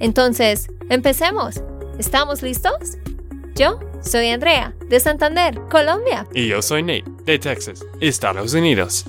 Entonces, empecemos. ¿Estamos listos? Yo soy Andrea, de Santander, Colombia. Y yo soy Nate, de Texas, Estados Unidos.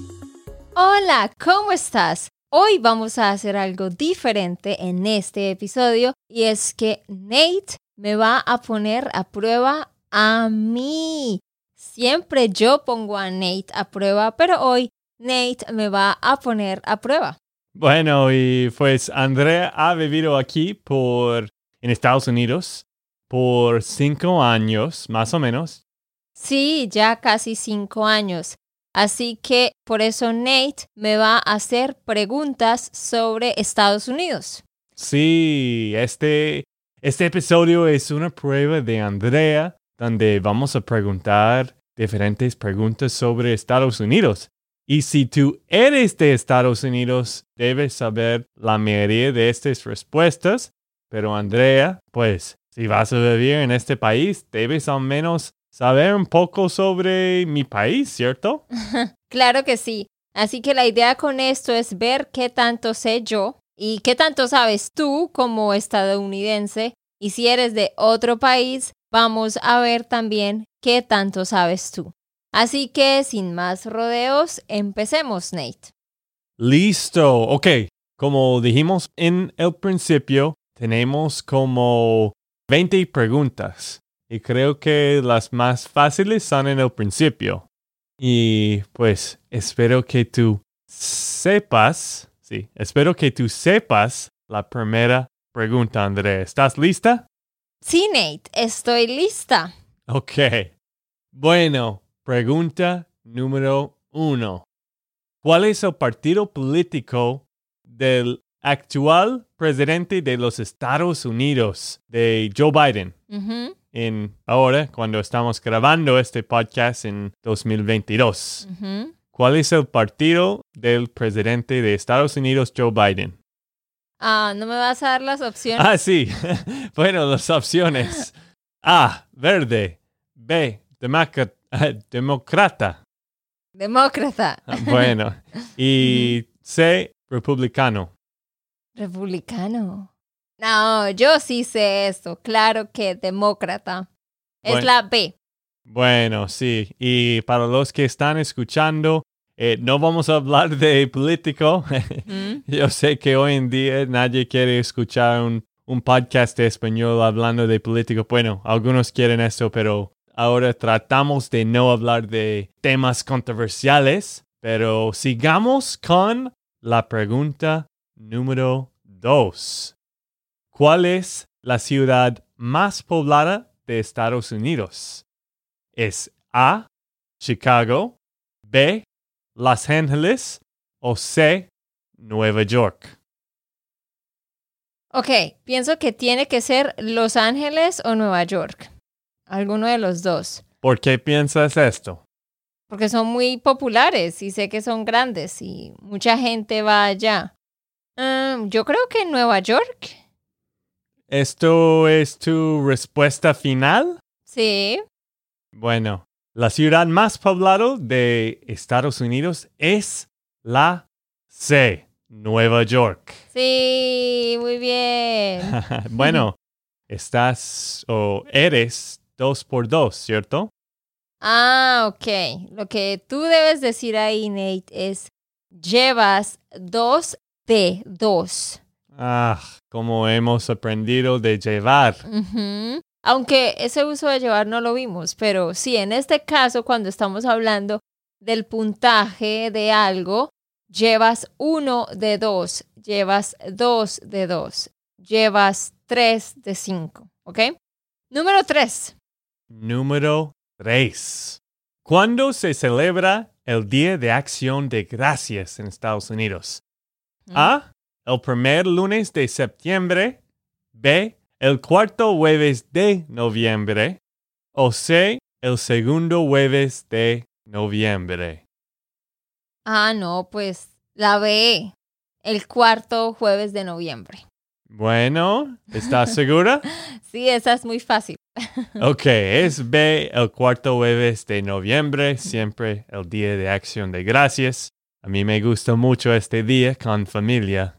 Hola, ¿cómo estás? Hoy vamos a hacer algo diferente en este episodio y es que Nate me va a poner a prueba a mí. Siempre yo pongo a Nate a prueba, pero hoy Nate me va a poner a prueba. Bueno, y pues Andrea ha vivido aquí por en Estados Unidos por cinco años, más o menos. Sí, ya casi cinco años. Así que por eso Nate me va a hacer preguntas sobre Estados Unidos. Sí, este, este episodio es una prueba de Andrea donde vamos a preguntar diferentes preguntas sobre Estados Unidos. Y si tú eres de Estados Unidos, debes saber la mayoría de estas respuestas. Pero Andrea, pues, si vas a vivir en este país, debes al menos saber un poco sobre mi país, ¿cierto? claro que sí. Así que la idea con esto es ver qué tanto sé yo y qué tanto sabes tú como estadounidense. Y si eres de otro país, vamos a ver también qué tanto sabes tú. Así que sin más rodeos, empecemos, Nate. Listo, ok. Como dijimos en el principio, tenemos como 20 preguntas y creo que las más fáciles son en el principio. Y pues espero que tú sepas, sí, espero que tú sepas la primera pregunta, Andrea. ¿Estás lista? Sí, Nate, estoy lista. Ok. Bueno, pregunta número uno. ¿Cuál es el partido político del actual presidente de los Estados Unidos, de Joe Biden? En ahora, cuando estamos grabando este podcast en 2022. ¿Cuál es el partido del presidente de Estados Unidos, Joe Biden? Ah, ¿no me vas a dar las opciones? Ah, sí. bueno, las opciones. A, verde. B, demócrata. Demócrata. Ah, bueno. Y C, republicano. Republicano. No, yo sí sé esto. Claro que demócrata. Es la B. Bueno, sí. Y para los que están escuchando, eh, no vamos a hablar de político. Mm. Yo sé que hoy en día nadie quiere escuchar un, un, podcast de español hablando de político. Bueno, algunos quieren eso, pero ahora tratamos de no hablar de temas controversiales. Pero sigamos con la pregunta número dos. ¿Cuál es la ciudad más poblada de Estados Unidos? ¿Es A, Chicago, B, los Ángeles o C, Nueva York? Ok, pienso que tiene que ser Los Ángeles o Nueva York. Alguno de los dos. ¿Por qué piensas esto? Porque son muy populares y sé que son grandes y mucha gente va allá. Mm, yo creo que Nueva York. ¿Esto es tu respuesta final? Sí. Bueno, la ciudad más poblada de Estados Unidos es la C, Nueva York. Sí, muy bien. bueno, estás o eres dos por dos, ¿cierto? Ah, ok. Lo que tú debes decir ahí, Nate, es llevas dos de dos. Ah, como hemos aprendido de llevar. Aunque ese uso de llevar no lo vimos, pero sí, en este caso, cuando estamos hablando del puntaje de algo, llevas uno de dos, llevas dos de dos, llevas tres de cinco, ¿ok? Número tres. Número tres. ¿Cuándo se celebra el Día de Acción de Gracias en Estados Unidos? Mm. A. El primer lunes de septiembre. B, el cuarto jueves de noviembre. O C, el segundo jueves de noviembre. Ah, no, pues la B, el cuarto jueves de noviembre. Bueno, ¿estás segura? sí, esa es muy fácil. Ok, es B, el cuarto jueves de noviembre, siempre el Día de Acción de Gracias. A mí me gusta mucho este día con familia.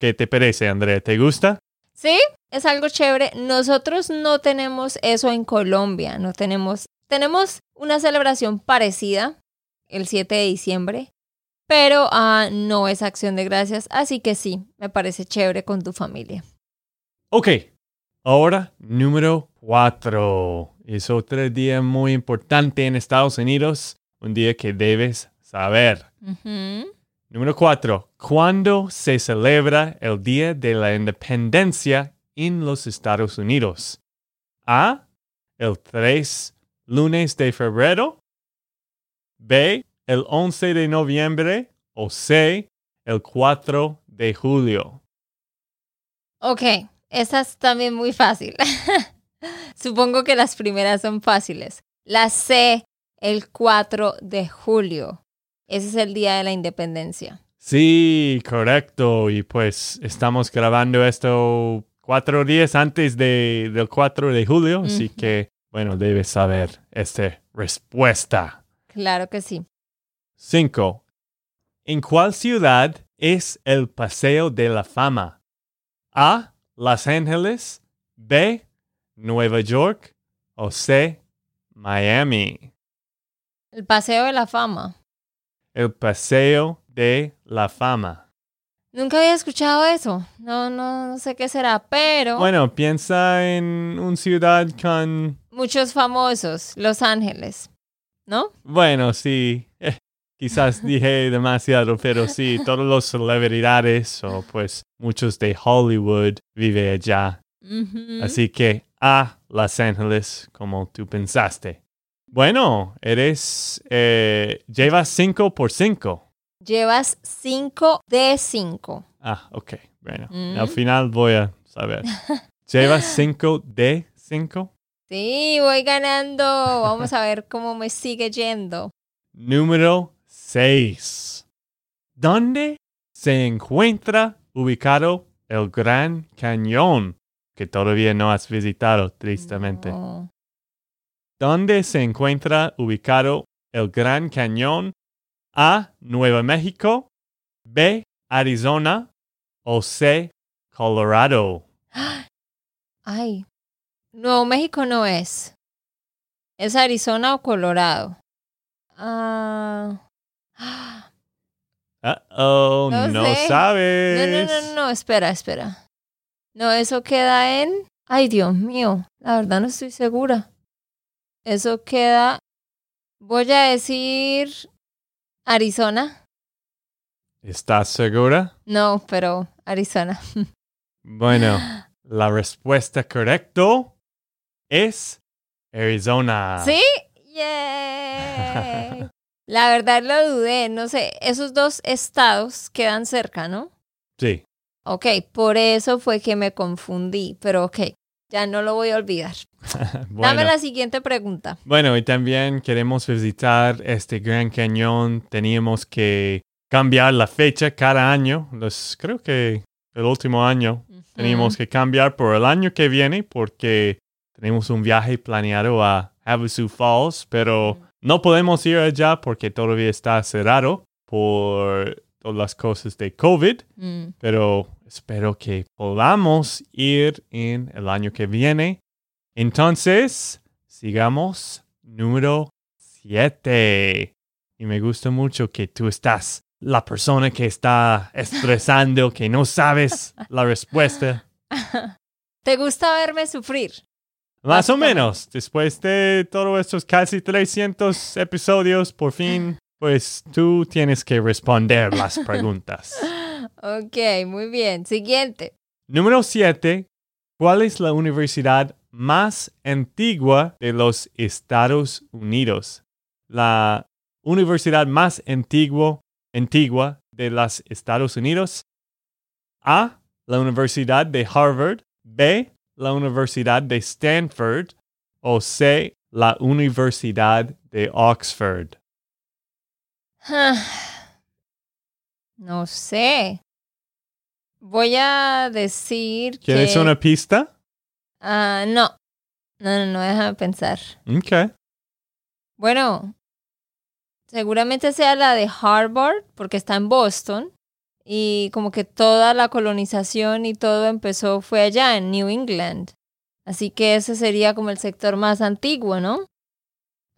¿Qué te parece, Andrea? ¿Te gusta? Sí, es algo chévere. Nosotros no tenemos eso en Colombia, no tenemos, tenemos una celebración parecida el 7 de diciembre, pero ah, no es acción de gracias, así que sí, me parece chévere con tu familia. Ok, ahora número 4. Es otro día muy importante en Estados Unidos, un día que debes saber. Número 4. ¿Cuándo se celebra el Día de la Independencia en los Estados Unidos? A. El 3 lunes de febrero. B el 11 de noviembre o C, el 4 de julio. Ok, esa es también muy fácil. Supongo que las primeras son fáciles. La C, el 4 de julio. Ese es el día de la independencia. Sí, correcto. Y pues estamos grabando esto cuatro días antes de, del 4 de julio, así que, bueno, debes saber esta respuesta. Claro que sí. 5. ¿En cuál ciudad es el Paseo de la Fama? A. Los Ángeles. B. Nueva York. O C. Miami. El Paseo de la Fama. El Paseo de la Fama. Nunca había escuchado eso. No, no, no sé qué será, pero... Bueno, piensa en una ciudad con... Muchos famosos. Los Ángeles. ¿No? Bueno, sí. Quizás dije demasiado, pero sí, todos los celebridades o pues muchos de Hollywood viven allá. Así que a Los Ángeles, como tú pensaste. Bueno, eres. Eh, llevas 5 por 5. Llevas 5 de 5. Ah, ok. Bueno, al final voy a saber. ¿Llevas 5 de 5? Sí, voy ganando. Vamos a ver cómo me sigue yendo. Número 6. ¿Dónde se encuentra ubicado el Gran Cañón? Que todavía no has visitado, tristemente. ¿Dónde se encuentra ubicado el Gran Cañón? A. Nueva México. B. Arizona. O C. Colorado. Ay. Nuevo México no es. ¿Es Arizona o Colorado? Ah oh, no, sabes. No, no, no, no, espera, espera. No, eso queda en. Ay, Dios mío, la verdad no estoy segura. Eso queda. Voy a decir. Arizona. ¿Estás segura? No, pero Arizona. Bueno, la respuesta correcta es Arizona. ¿Sí? ¡Yay! La verdad lo dudé, no sé, esos dos estados quedan cerca, ¿no? Sí. Ok, por eso fue que me confundí, pero ok, ya no lo voy a olvidar. Dame la siguiente pregunta. Bueno, y también queremos visitar este Gran Cañón. Teníamos que cambiar la fecha cada año. Los, creo que el último año teníamos que cambiar por el año que viene porque tenemos un viaje planeado a Havasu Falls, pero... No podemos ir allá porque todavía está cerrado por todas las cosas de COVID, mm. pero espero que podamos ir en el año que viene. Entonces, sigamos número 7. Y me gusta mucho que tú estás la persona que está estresando, que no sabes la respuesta. ¿Te gusta verme sufrir? Más o menos, después de todos estos casi 300 episodios, por fin, pues tú tienes que responder las preguntas. ok, muy bien. Siguiente. Número 7. ¿Cuál es la universidad más antigua de los Estados Unidos? La universidad más antigua, antigua de los Estados Unidos. A. La Universidad de Harvard. B, la Universidad de Stanford o C, la Universidad de Oxford. No sé. Voy a decir ¿Quieres que... una pista? Ah, no. No, no, no, déjame pensar. Ok. Bueno, seguramente sea la de Harvard, porque está en Boston. Y como que toda la colonización y todo empezó fue allá, en New England. Así que ese sería como el sector más antiguo, ¿no?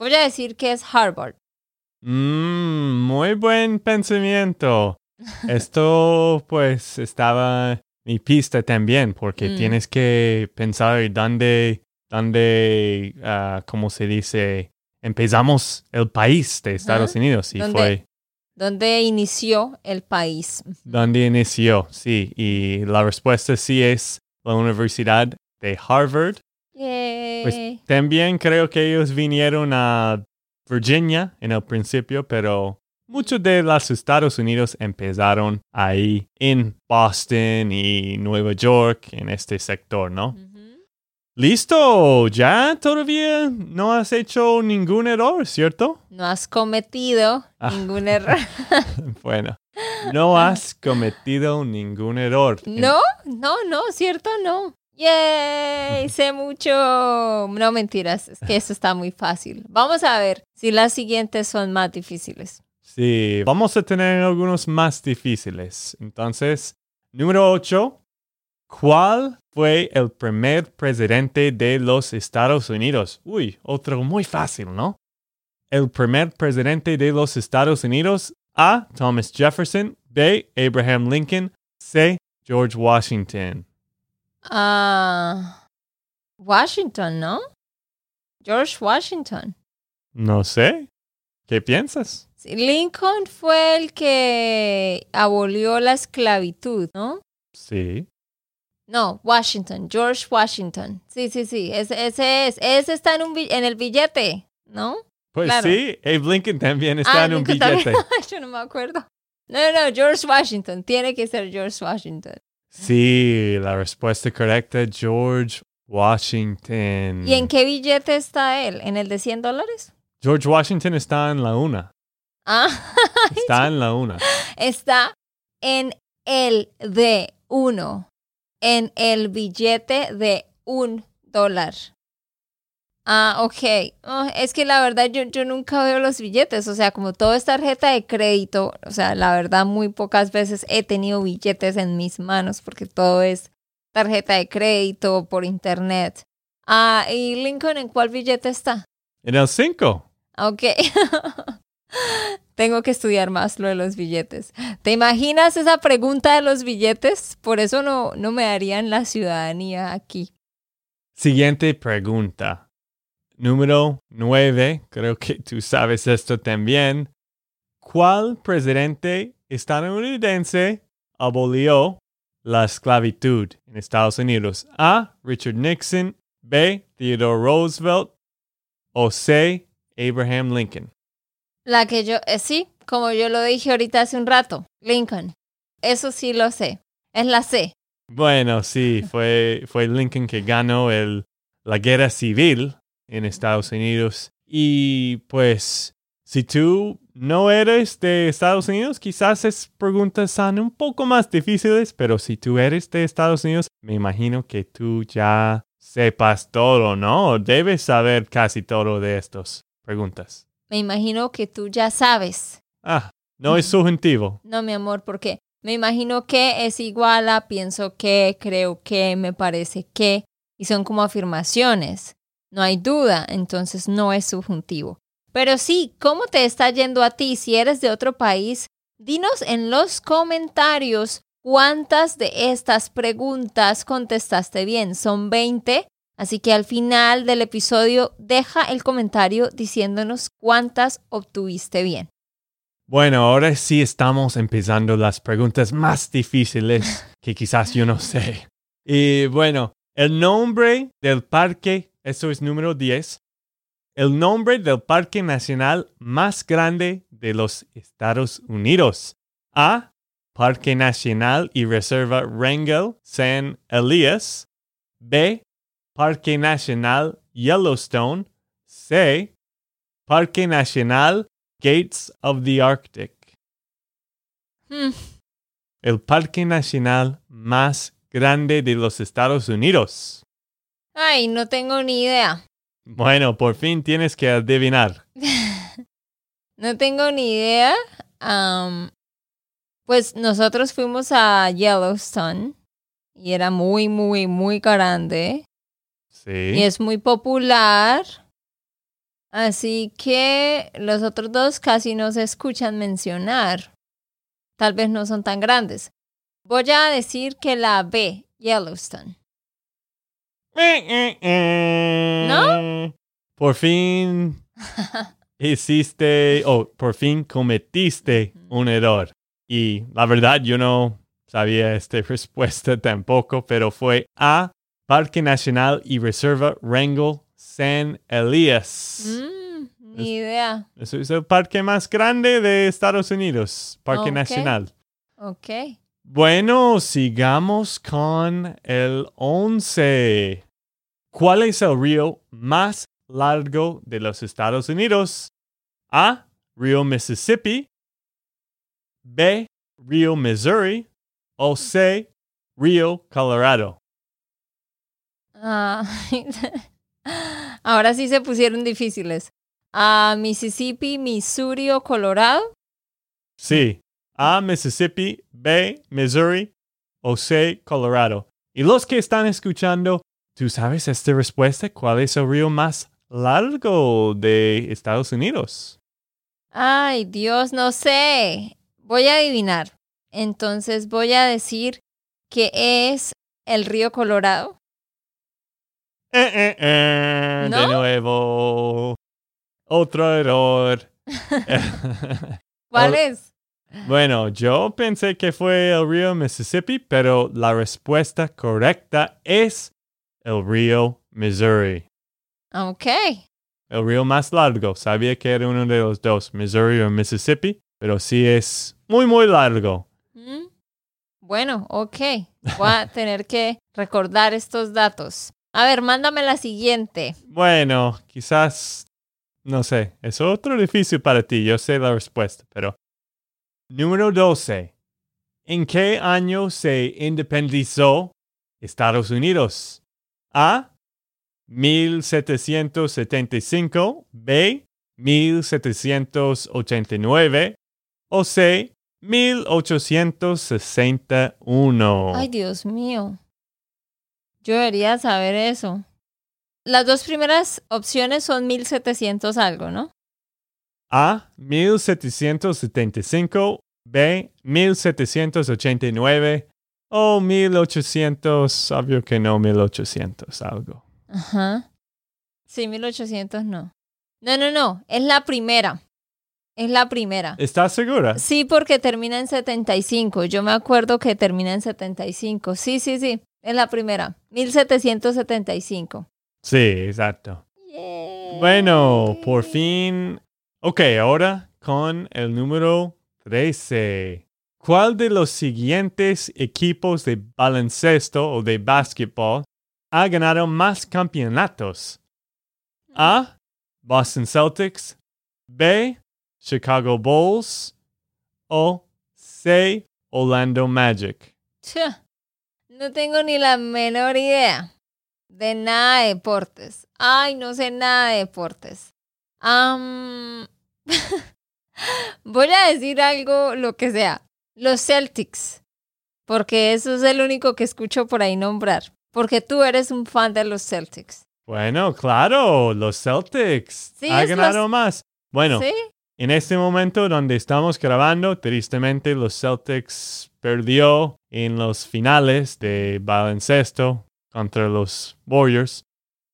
Voy a decir que es Harvard. Mm, muy buen pensamiento. Esto pues estaba mi pista también, porque Mm. tienes que pensar dónde, dónde, ah, ¿cómo se dice? Empezamos el país de Estados. Unidos y ¿Dónde? fue donde inició el país. donde inició, sí. Y la respuesta sí es la Universidad de Harvard. Yay. Pues también creo que ellos vinieron a Virginia en el principio, pero muchos de los Estados Unidos empezaron ahí en Boston y Nueva York, en este sector, ¿no? Listo, ya todavía no has hecho ningún error, ¿cierto? No has cometido Ah. ningún error. Bueno, no has cometido ningún error. No, no, no, ¿cierto? No. Yay, sé mucho. No mentiras, es que eso está muy fácil. Vamos a ver si las siguientes son más difíciles. Sí, vamos a tener algunos más difíciles. Entonces, número 8. ¿Cuál fue el primer presidente de los Estados Unidos? Uy, otro muy fácil, ¿no? El primer presidente de los Estados Unidos. A. Thomas Jefferson. B. Abraham Lincoln. C. George Washington. Ah, Washington, ¿no? George Washington. No sé. ¿Qué piensas? Lincoln fue el que abolió la esclavitud, ¿no? Sí. No, Washington, George Washington. Sí, sí, sí, ese, ese es. Ese está en, un, en el billete, ¿no? Pues Claro. sí, Abe Lincoln también está Ah, en un también. billete. Yo no me acuerdo. No, no, no, George Washington. Tiene que ser George Washington. Sí, la respuesta correcta, George Washington. ¿Y en qué billete está él? ¿En el de 100 dólares? George Washington está en la una. Ah, Está en la una. está en el de uno. En el billete de un dólar. Ah, ok. Oh, es que la verdad yo, yo nunca veo los billetes. O sea, como todo es tarjeta de crédito, o sea, la verdad muy pocas veces he tenido billetes en mis manos porque todo es tarjeta de crédito por internet. Ah, ¿y Lincoln en cuál billete está? En el cinco. Ok. Tengo que estudiar más lo de los billetes. ¿Te imaginas esa pregunta de los billetes? Por eso no, no me darían la ciudadanía aquí. Siguiente pregunta. Número nueve. Creo que tú sabes esto también. ¿Cuál presidente estadounidense abolió la esclavitud en Estados Unidos? A. Richard Nixon. B. Theodore Roosevelt. O C. Abraham Lincoln. La que yo, eh, sí, como yo lo dije ahorita hace un rato, Lincoln. Eso sí lo sé. Es la C. Bueno, sí, fue, fue Lincoln que ganó el, la guerra civil en Estados Unidos. Y pues, si tú no eres de Estados Unidos, quizás esas preguntas son un poco más difíciles, pero si tú eres de Estados Unidos, me imagino que tú ya sepas todo, ¿no? Debes saber casi todo de estas preguntas. Me imagino que tú ya sabes. Ah, no es subjuntivo. No, mi amor, porque me imagino que es igual a pienso que, creo que, me parece que, y son como afirmaciones. No hay duda, entonces no es subjuntivo. Pero sí, ¿cómo te está yendo a ti si eres de otro país? Dinos en los comentarios cuántas de estas preguntas contestaste bien. Son 20, así que al final del episodio deja el comentario diciéndonos cuántas obtuviste bien. Bueno, ahora sí estamos empezando las preguntas más difíciles que quizás yo no sé. Y bueno, el nombre del parque, eso es número 10. El nombre del parque nacional más grande de los Estados Unidos. A. Parque Nacional y Reserva Wrangell San Elias. B. Parque Nacional Yellowstone. C. Parque Nacional Gates of the Arctic. Hmm, El parque nacional más grande de los Estados Unidos. Ay, no tengo ni idea. Bueno, por fin tienes que adivinar. No tengo ni idea. Pues nosotros fuimos a Yellowstone y era muy, muy, muy grande y es muy popular. Así que los otros dos casi no se escuchan mencionar. Tal vez no son tan grandes. Voy a decir que la B, Yellowstone. ¿No? Por fin hiciste, o por fin cometiste un error. Y la verdad, yo no sabía esta respuesta tampoco, pero fue A, Parque Nacional y Reserva Wrangell San Elias. Mm, ni idea. Eso es el parque más grande de Estados Unidos, Parque Ok. Nacional. Ok. Bueno, sigamos con el 11. ¿Cuál es el río más largo de los Estados Unidos? A. Río Mississippi. B. Río Missouri. O C. Río Colorado. Ah, ahora sí se pusieron difíciles. A Mississippi, Missouri o Colorado. Sí. A. Mississippi. B. Missouri. O C. Colorado. Y los que están escuchando, ¿tú sabes esta respuesta? ¿Cuál es el río más largo de Estados Unidos? Ay, Dios, no sé. Voy a adivinar. Entonces voy a decir que es el río Colorado. Eh, eh, eh, ¿No? De nuevo. Otro error. ¿Cuál es? bueno, yo pensé que fue el río Mississippi, pero la respuesta correcta es el río Missouri. Ok. El río más largo. Sabía que era uno de los dos, Missouri o Mississippi, pero sí es muy, muy largo. Mm. Bueno, ok. Voy a tener que recordar estos datos. A ver, mándame la siguiente. Bueno, quizás, no sé, es otro difícil para ti, yo sé la respuesta, pero... Número 12. ¿En qué año se independizó Estados Unidos? A. 1775, B. 1789 o C. 1861. Ay, Dios mío. Yo debería saber eso. Las dos primeras opciones son 1700 algo, ¿no? A. 1775. B. 1789. O 1800. Obvio que no 1800 algo. Ajá. Sí, 1800 no. No, no, no. Es la primera. Es la primera. ¿Estás segura? Sí, porque termina en 75. Yo me acuerdo que termina en 75. Sí, sí, sí. Es la primera. 1775. Sí, exacto. Bueno, por fin. Ok, ahora con el número 13. ¿Cuál de los siguientes equipos de baloncesto o de básquetbol ha ganado más campeonatos? A. Boston Celtics. B. Chicago Bulls. O C. Orlando Magic. No tengo ni la menor idea de nada de deportes. Ay, no sé nada de deportes. Am, voy a decir algo, lo que sea. Los Celtics. Porque eso es el único que escucho por ahí nombrar. Porque tú eres un fan de los Celtics. Bueno, claro, los Celtics. Sí, ha ganado los- más. Bueno, ¿Sí? En este momento donde estamos grabando, tristemente los Celtics perdió en los finales de baloncesto contra los Warriors.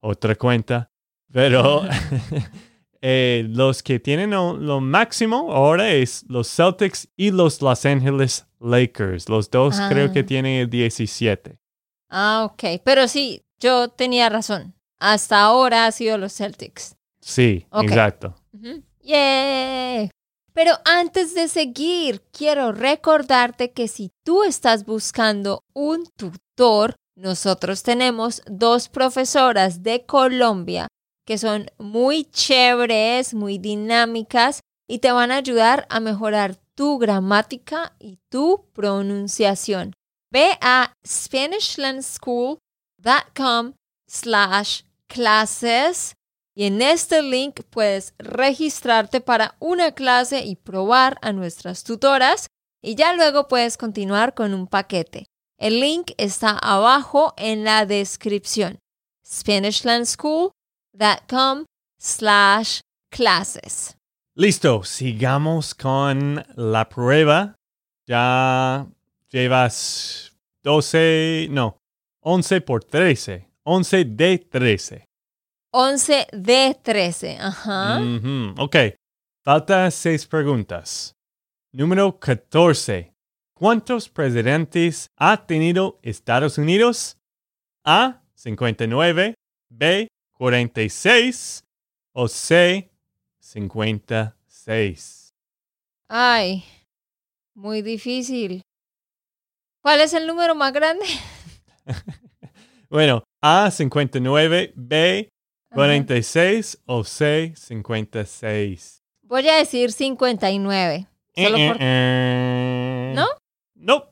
Otra cuenta. Pero eh, los que tienen lo, lo máximo ahora es los Celtics y los Los Angeles Lakers. Los dos Ah. creo que tienen el 17. Ah, ok. Pero sí, yo tenía razón. Hasta ahora ha sido los Celtics. Sí, exacto. Ujú. ¡Yay! Pero antes de seguir, quiero recordarte que si tú estás buscando un tutor nosotros tenemos dos profesoras de Colombia que son muy chéveres, muy dinámicas y te van a ayudar a mejorar tu gramática y tu pronunciación. Ve a SpanishLandSchool.com slash clases y en este link puedes registrarte para una clase y probar a nuestras tutoras y ya luego puedes continuar con un paquete. El link está abajo en la descripción. SpanishLandSchool.com slash clases. Listo, sigamos con la prueba. Ya llevas 12, no, 11 por 13. 11 de 13. 11 de 13, ajá. Ujú, Ok, falta seis preguntas. Número 14. ¿Cuántos presidentes ha tenido Estados Unidos? A. 59, B. 46 o C. 56. Ay, muy difícil. ¿Cuál es el número más grande? Bueno, A. 59, B. Ajá. 46 o C. 56. Voy a decir 59. Solo Eh, por... eh, eh. ¿No? No.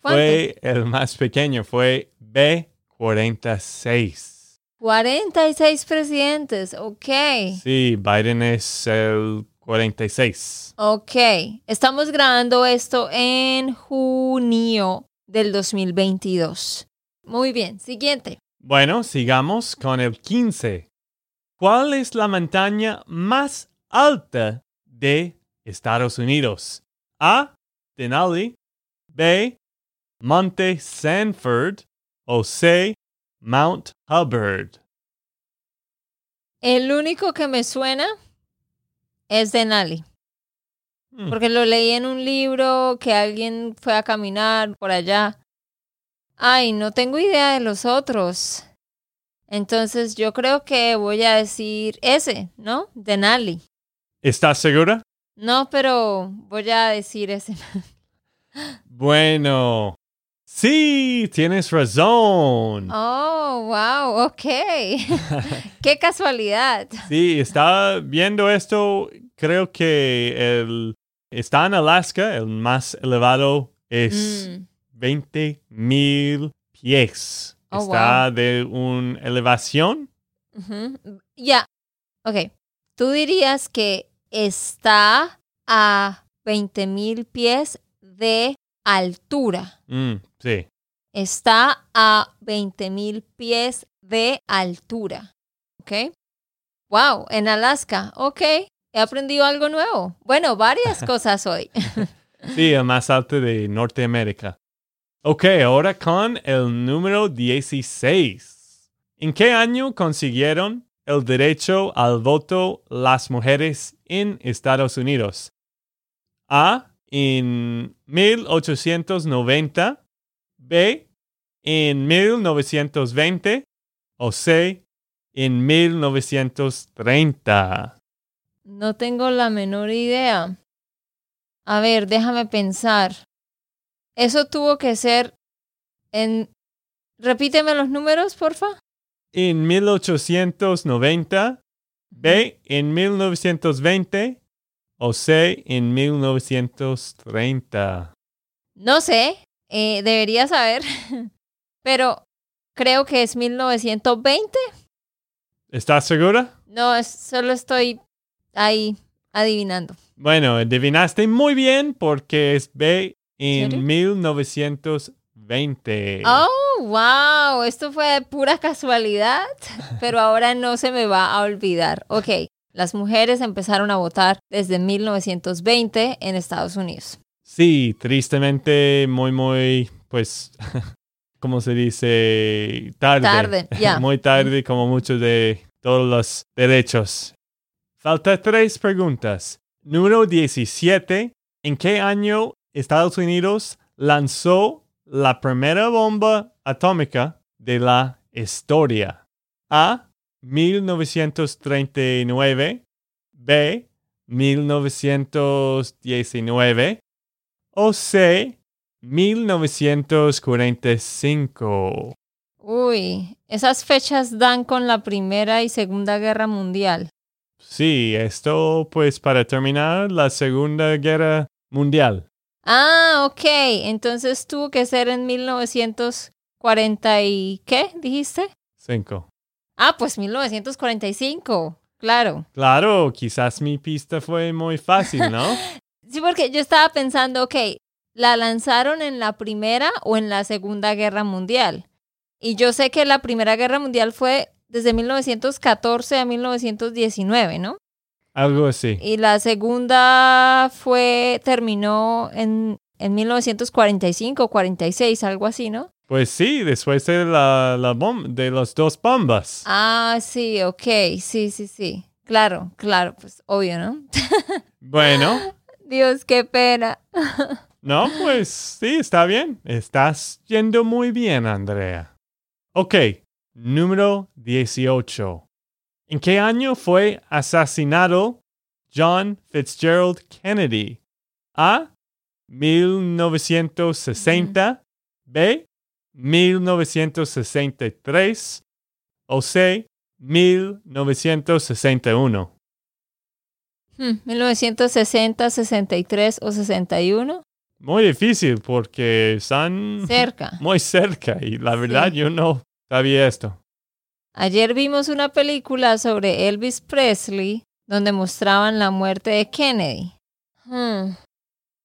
¿Cuánto? Fue el más pequeño, fue B46. 46 presidentes, ok. Sí, Biden es el 46. Ok, estamos grabando esto en junio del 2022. Muy bien, siguiente. Bueno, sigamos con el 15. ¿Cuál es la montaña más alta de Estados Unidos? A. Denali. B. Monte Sanford. O C. Mount Hubbard. El único que me suena es Denali, Hmm, porque lo leí en un libro que alguien fue a caminar por allá. Ay, no tengo idea de los otros. Entonces yo creo que voy a decir ese, ¿no? Denali. ¿Estás segura? No, pero voy a decir ese. Bueno, sí, tienes razón. Oh, wow, ok. Qué casualidad. Sí, estaba viendo esto. Creo que el está en Alaska. El más elevado es Mm, 20 mil pies. Oh, está de una elevación. Ya, ok. Tú dirías que está a 20 mil pies de altura. Mm, sí. Está a 20 mil pies de altura. ¿Ok? Wow, en Alaska. Ok, he aprendido algo nuevo. Bueno, varias cosas hoy. Sí, el más alto de Norteamérica. Ok, ahora con el número 16. ¿En qué año consiguieron el derecho al voto las mujeres en Estados Unidos? A. En 1890. B. En 1920. O C. En 1930. No tengo la menor idea. A ver, déjame pensar. Eso tuvo que ser en... Repíteme los números, porfa. En 1890. B. En 1920. O C. En 1930. No sé, eh, debería saber, pero creo que es 1920. ¿Estás segura? No, es- solo estoy ahí adivinando. Bueno, adivinaste muy bien porque es B en ¿Serio? 1920. Oh, wow, esto fue pura casualidad, pero ahora no se me va a olvidar. Ok, las mujeres empezaron a votar desde 1920 en Estados Unidos. Sí, tristemente, muy, muy, pues, ¿cómo se dice? Tarde. Tarde, ya. muy tarde, como muchos de todos los derechos. Falta tres preguntas. Número 17. ¿En qué año Estados Unidos lanzó la primera bomba atómica de la historia? A. 1939. B. 1919. O C. 1945. Uy, esas fechas dan con la Primera y Segunda Guerra Mundial. Sí, esto pues para terminar la Segunda Guerra Mundial. Ah, ok. Entonces tuvo que ser en 1940 y ¿qué dijiste? Cinco. Ah, pues 1945. Claro. Claro, quizás mi pista fue muy fácil, ¿no? Sí, porque yo estaba pensando, ok, ¿la lanzaron en la Primera o en la Segunda Guerra Mundial? Y yo sé que la Primera Guerra Mundial fue desde 1914 a 1919, ¿no? Algo así. Y la segunda fue, terminó en, en 1945, 46, algo así, ¿no? Pues sí, después de la, la de las dos bombas. Ah, sí, ok, sí, sí, sí. Claro, claro, pues obvio, ¿no? Bueno, Dios, qué pena. no, pues sí, está bien. Estás yendo muy bien, Andrea. Ok, número 18. ¿En qué año fue asesinado John Fitzgerald Kennedy? A. 1960. B. 1963. O C. 1961. Hmm, 1960, 63 o 61. Muy difícil porque están Cerca. muy cerca y la verdad Sí. yo no sabía esto. Ayer vimos una película sobre Elvis Presley donde mostraban la muerte de Kennedy. Hmm.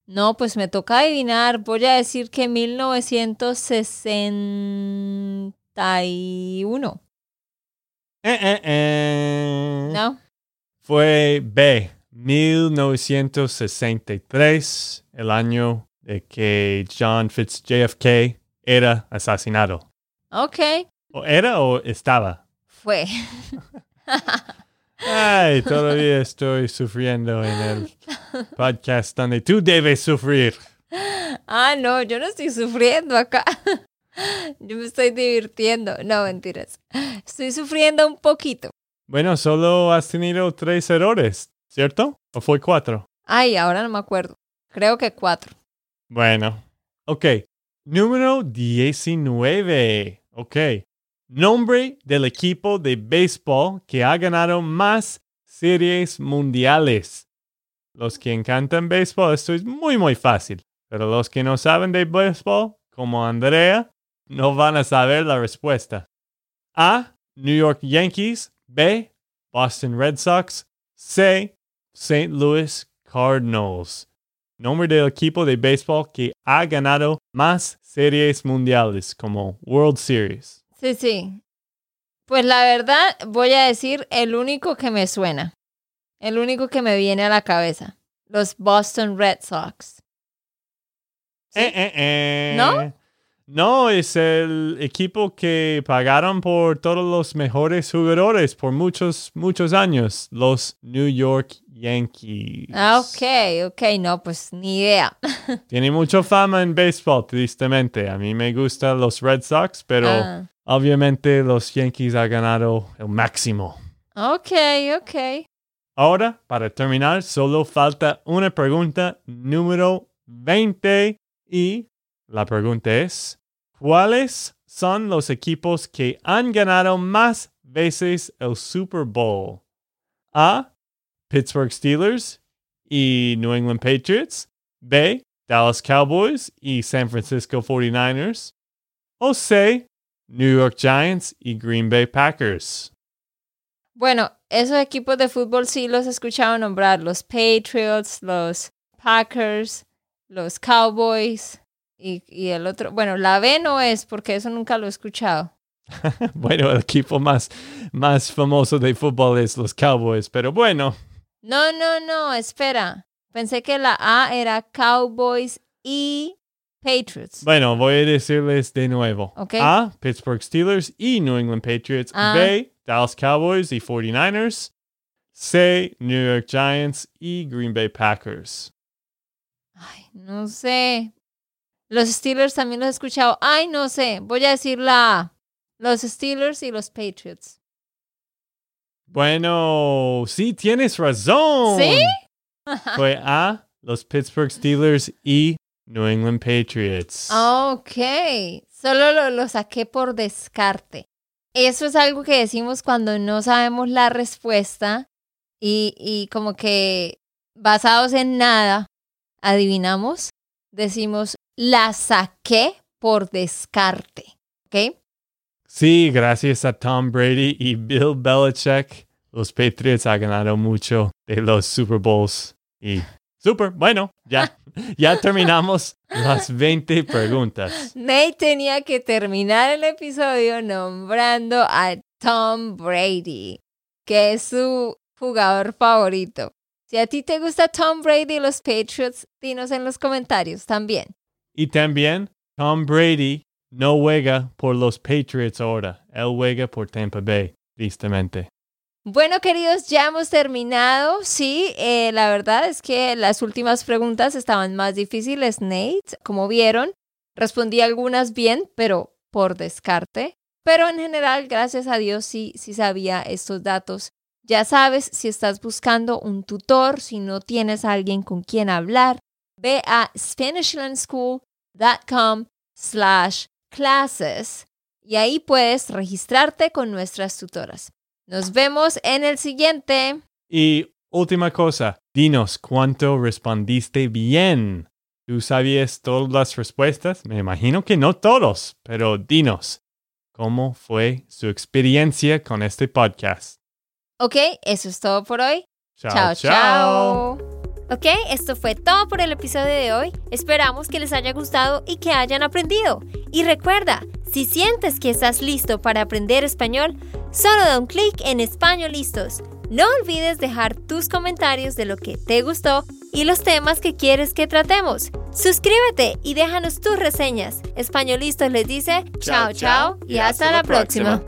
No, pues me toca adivinar. Voy a decir que 1961. Eh, eh, eh. ¿No? Fue B, 1963, el año de que John Fitz JFK era asesinado. Ok. ¿O era o estaba? Fue. Ay, todavía estoy sufriendo en el podcast donde tú debes sufrir. Ah, no, yo no estoy sufriendo acá. Yo me estoy divirtiendo. No, mentiras. Estoy sufriendo un poquito. Bueno, solo has tenido tres errores, ¿cierto? ¿O fue cuatro? Ay, ahora no me acuerdo. Creo que cuatro. Bueno, ok. Número 19. Ok. Nombre del equipo de béisbol que ha ganado más series mundiales. Los que encantan béisbol, esto es muy, muy fácil. Pero los que no saben de béisbol, como Andrea, no van a saber la respuesta. A. New York Yankees. B. Boston Red Sox. C. St. Louis Cardinals nombre del equipo de béisbol que ha ganado más series mundiales como World Series. Sí, sí. Pues la verdad, voy a decir el único que me suena. El único que me viene a la cabeza. Los Boston Red Sox. ¿Sí? Eh, eh, eh. ¿No? No, es el equipo que pagaron por todos los mejores jugadores por muchos, muchos años, los New York Yankees. Ah, ok, ok, no, pues ni idea. Tiene mucha fama en béisbol, tristemente. A mí me gustan los Red Sox, pero Ah, obviamente los Yankees han ganado el máximo. ok, ok. Ahora, para terminar, solo falta una pregunta número 20 y la pregunta es, ¿cuáles son los equipos que han ganado más veces el Super Bowl? A. Pittsburgh Steelers y New England Patriots. B. Dallas Cowboys y San Francisco 49ers. O C. New York Giants y Green Bay Packers. Bueno, esos equipos de fútbol sí los he escuchado nombrar. Los Patriots, los Packers, los Cowboys y, y el otro. Bueno, la B no es porque eso nunca lo he escuchado. Bueno, el equipo más, más famoso de fútbol es los Cowboys, pero bueno, No, no, no, espera. Pensé que la A era Cowboys y Patriots. bueno, voy a decirles de nuevo. Ok. A, Pittsburgh Steelers y New England Patriots. Ah. B, Dallas Cowboys y 49ers. C, New York Giants y Green Bay Packers. Ay, no sé. Los Steelers también los he escuchado. Ay, no sé. Voy a decir la A. Los Steelers y los Patriots. Bueno, sí, tienes razón. ¿Sí? Fue A, los Pittsburgh Steelers y New England Patriots. Ok. Solo lo, lo saqué por descarte. Eso es algo que decimos cuando no sabemos la respuesta y, y como que basados en nada, adivinamos, decimos la saqué por descarte. ¿Ok? Sí, gracias a Tom Brady y Bill Belichick, los Patriots han ganado mucho de los Super Bowls. Y super, bueno, ya, ya terminamos las 20 preguntas. Nate tenía que terminar el episodio nombrando a Tom Brady, que es su jugador favorito. Si a ti te gusta Tom Brady y los Patriots, dinos en los comentarios también. Y también Tom Brady no juega por los Patriots ahora, él juega por Tampa Bay, tristemente. Bueno, queridos, ya hemos terminado. Sí, eh, la verdad es que las últimas preguntas estaban más difíciles, Nate. Como vieron, respondí algunas bien, pero por descarte. Pero en general, gracias a Dios, sí, sí sabía estos datos. Ya sabes, si estás buscando un tutor, si no tienes alguien con quien hablar, ve a SpanishLandSchool.com slash classes y ahí puedes registrarte con nuestras tutoras. Nos vemos en el siguiente. Y última cosa, dinos cuánto respondiste bien. ¿Tú sabías todas las respuestas? Me imagino que no todos, pero dinos, ¿cómo fue su experiencia con este podcast? Ok, eso es todo por hoy. Chao, chao. chao. Ok, esto fue todo por el episodio de hoy. Esperamos que les haya gustado y que hayan aprendido. Y recuerda, si sientes que estás listo para aprender español, solo da un clic en Español Listos. No olvides dejar tus comentarios de lo que te gustó y los temas que quieres que tratemos. Suscríbete y déjanos tus reseñas. Españolistas les dice chao chao y hasta, la próxima.